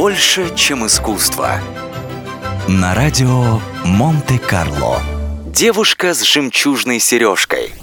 Больше, чем искусство. На радио Монте-Карло. Девушка с жемчужной сережкой.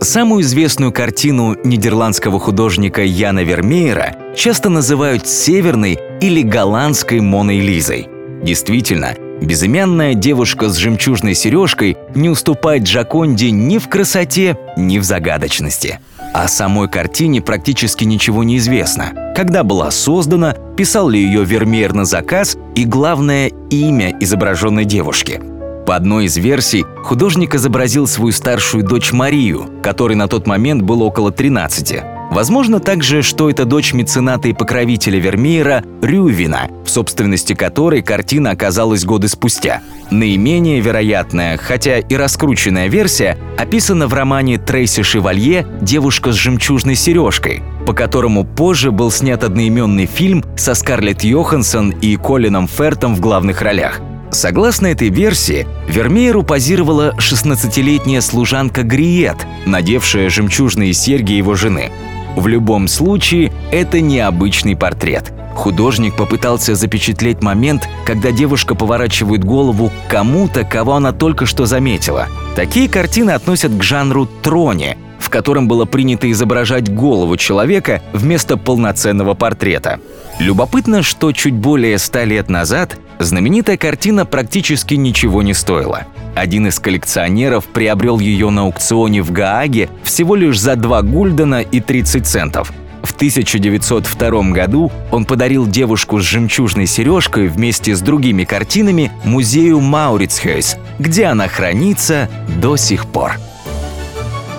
Самую известную картину нидерландского художника Яна Вермеера часто называют северной или голландской Моной Лизой. Действительно, безымянная девушка с жемчужной сережкой не уступает Джаконде ни в красоте, ни в загадочности. О самой картине практически ничего не известно. Когда была создана, писал ли ее Вермеер на заказ и, главное, имя изображенной девушки. По одной из версий, художник изобразил свою старшую дочь Марию, которой на тот момент было около 13. Возможно также, что это дочь мецената и покровителя Вермеера Рювина, в собственности которой картина оказалась годы спустя. Наименее вероятная, хотя и раскрученная версия, описана в романе Трейси Шевалье «Девушка с жемчужной сережкой», по которому позже был снят одноименный фильм со Скарлетт Йоханссон и Колином Фертом в главных ролях. Согласно этой версии, Вермееру позировала 16-летняя служанка Гриет, надевшая жемчужные серьги его жены. В любом случае, это необычный портрет. Художник попытался запечатлеть момент, когда девушка поворачивает голову кому-то, кого она только что заметила. Такие картины относят к жанру троне, в котором было принято изображать голову человека вместо полноценного портрета. Любопытно, что чуть более ста лет назад знаменитая картина практически ничего не стоила. Один из коллекционеров приобрел ее на аукционе в Гааге всего лишь за 2 гульдена и 30 центов. В 1902 году он подарил девушку с жемчужной сережкой вместе с другими картинами музею Маурицхейс, где она хранится до сих пор.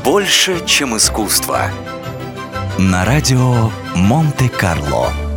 Больше, чем искусство. На радио Монте-Карло.